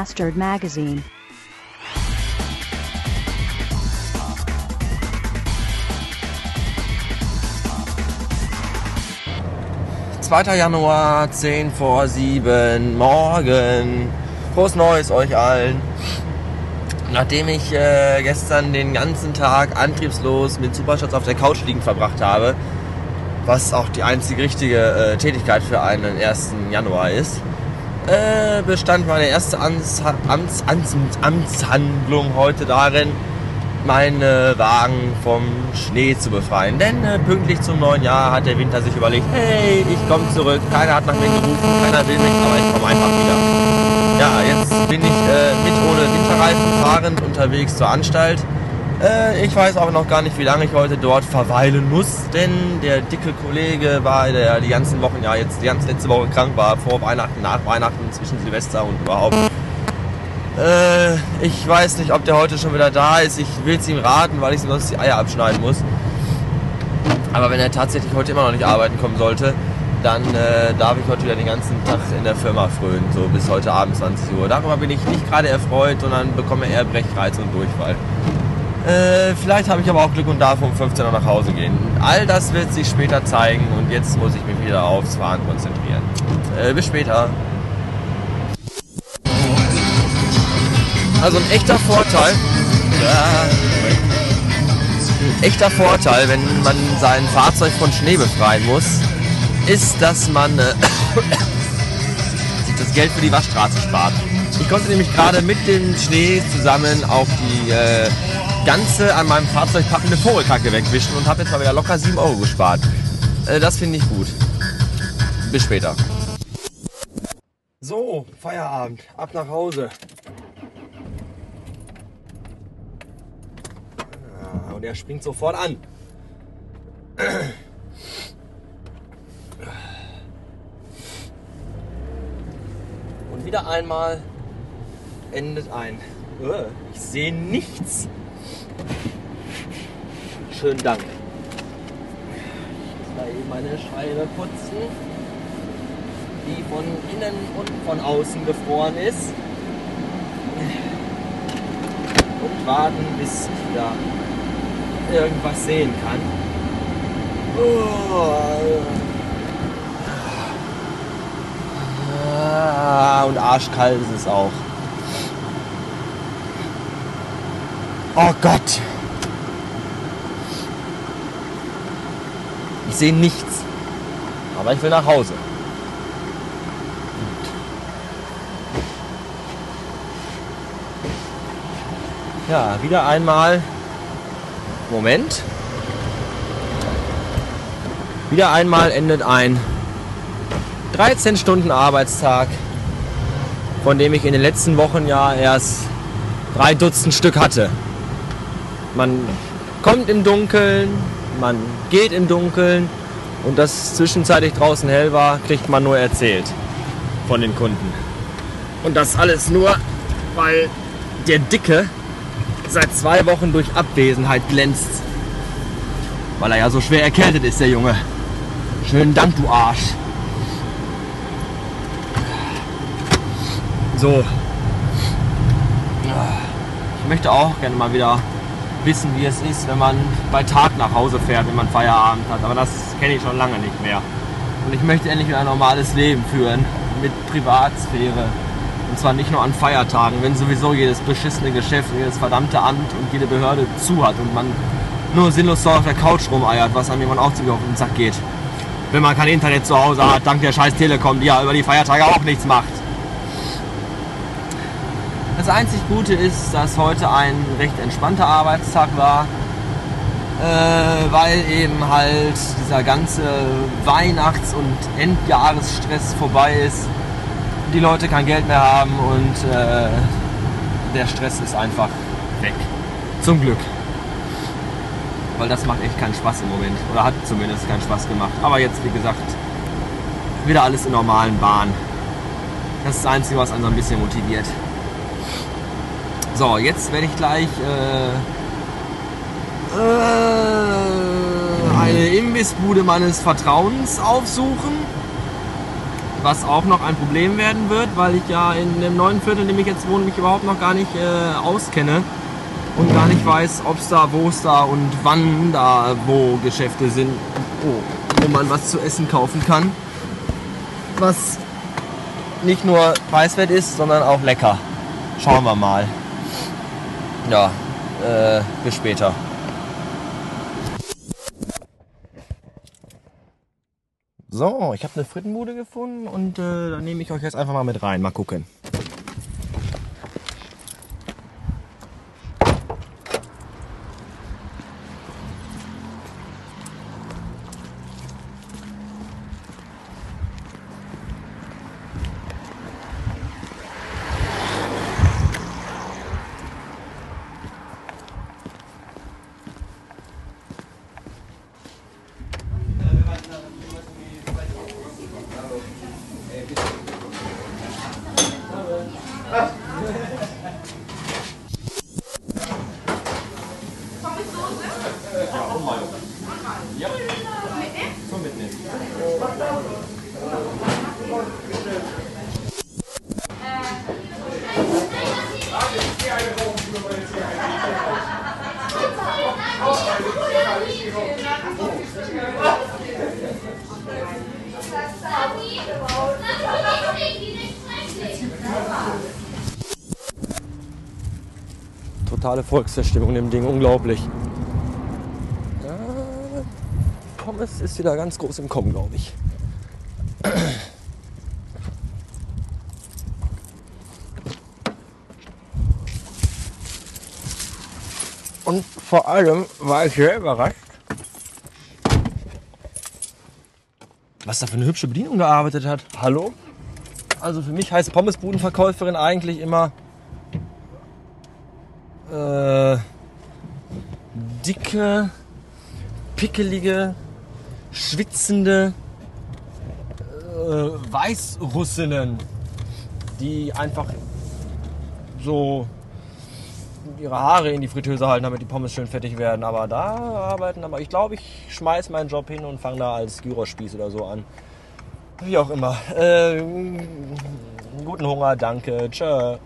Bastard Magazine. 2. Januar, 10 vor 7, morgen. Frohes Neues euch allen. Nachdem ich äh, gestern den ganzen Tag antriebslos mit Supershots auf der Couch liegend verbracht habe, was auch die einzige richtige äh, Tätigkeit für einen 1. Januar ist, äh, bestand meine erste Amts, Amts, Amts, Amtshandlung heute darin, meine Wagen vom Schnee zu befreien. Denn äh, pünktlich zum neuen Jahr hat der Winter sich überlegt, hey, ich komme zurück, keiner hat nach mir gerufen, keiner will mich, aber ich komme einfach wieder. Ja, jetzt bin ich äh, mit ohne Winterreifen fahrend unterwegs zur Anstalt. Äh, ich weiß auch noch gar nicht, wie lange ich heute dort verweilen muss, denn der dicke Kollege war, der die ganzen Wochen, ja jetzt die ganze letzte Woche krank war, vor Weihnachten, nach Weihnachten, zwischen Silvester und überhaupt äh, ich weiß nicht, ob der heute schon wieder da ist. Ich will es ihm raten, weil ich sonst die Eier abschneiden muss. Aber wenn er tatsächlich heute immer noch nicht arbeiten kommen sollte, dann äh, darf ich heute wieder den ganzen Tag in der Firma frönen, so bis heute Abend 20 Uhr. Darüber bin ich nicht gerade erfreut, sondern bekomme eher Brechreiz und Durchfall. Äh, vielleicht habe ich aber auch Glück und darf um 15 Uhr nach Hause gehen. All das wird sich später zeigen und jetzt muss ich mich wieder aufs Fahren konzentrieren. Äh, bis später. Also ein echter Vorteil. Ein echter Vorteil, wenn man sein Fahrzeug von Schnee befreien muss, ist, dass man äh, das Geld für die Waschstraße spart. Ich konnte nämlich gerade mit dem Schnee zusammen auch die äh, ganze an meinem Fahrzeug packende Vogelkacke wegwischen und habe jetzt mal wieder locker 7 Euro gespart. Äh, das finde ich gut. Bis später. So, Feierabend. Ab nach Hause. und er springt sofort an. Und wieder einmal endet ein. Äh, ich sehe nichts. Schönen Dank. Ich muss mal eben meine Scheibe putzen, die von innen und von außen gefroren ist. Und warten, bis ich wieder irgendwas sehen kann. Ah, und arschkalt ist es auch. Oh Gott. Ich sehe nichts. Aber ich will nach Hause. Ja, wieder einmal Moment. Wieder einmal endet ein 13 Stunden Arbeitstag, von dem ich in den letzten Wochen ja erst drei Dutzend Stück hatte. Man kommt im Dunkeln, man geht im Dunkeln und dass zwischenzeitlich draußen hell war, kriegt man nur erzählt von den Kunden. Und das alles nur, weil der Dicke seit zwei Wochen durch Abwesenheit glänzt. Weil er ja so schwer erkältet ist, der Junge. Schönen Dank, du Arsch. So. Ich möchte auch gerne mal wieder wissen, wie es ist, wenn man bei Tag nach Hause fährt, wenn man Feierabend hat. Aber das kenne ich schon lange nicht mehr. Und ich möchte endlich wieder ein normales Leben führen mit Privatsphäre. Und zwar nicht nur an Feiertagen, wenn sowieso jedes beschissene Geschäft, jedes verdammte Amt und jede Behörde zu hat und man nur sinnlos so auf der Couch rumeiert, was einem jemand auch ziemlich auf den Sack geht. Wenn man kein Internet zu Hause hat, dank der scheiß Telekom, die ja über die Feiertage auch nichts macht. Das einzig Gute ist, dass heute ein recht entspannter Arbeitstag war, äh, weil eben halt dieser ganze Weihnachts- und Endjahresstress vorbei ist die Leute kein Geld mehr haben und äh, der Stress ist einfach weg. Zum Glück. Weil das macht echt keinen Spaß im Moment. Oder hat zumindest keinen Spaß gemacht. Aber jetzt, wie gesagt, wieder alles in normalen Bahnen. Das ist das Einzige, was einen so ein bisschen motiviert. So, jetzt werde ich gleich äh, äh, eine Imbissbude meines Vertrauens aufsuchen was auch noch ein Problem werden wird, weil ich ja in dem neuen Viertel, in dem ich jetzt wohne, mich überhaupt noch gar nicht äh, auskenne und gar nicht weiß, ob es da, wo es da und wann da wo Geschäfte sind, oh, wo man was zu essen kaufen kann. Was nicht nur preiswert ist, sondern auch lecker. Schauen wir mal. Ja, äh, bis später. So, ich habe eine Frittenbude gefunden und äh, da nehme ich euch jetzt einfach mal mit rein. Mal gucken. Totale Volksverstimmung in dem Ding, unglaublich. Ja, Pommes ist wieder ganz groß im Kommen, glaube ich. Und vor allem war ich sehr überrascht, was da für eine hübsche Bedienung gearbeitet hat. Hallo? Also für mich heißt Pommesbudenverkäuferin eigentlich immer äh, dicke, pickelige, schwitzende äh, Weißrussinnen, die einfach so ihre Haare in die Fritteuse halten, damit die Pommes schön fettig werden. Aber da arbeiten, aber ich glaube, ich schmeiß meinen Job hin und fange da als Gyrospieß oder so an. Wie auch immer. Äh, guten Hunger, danke. Tschö.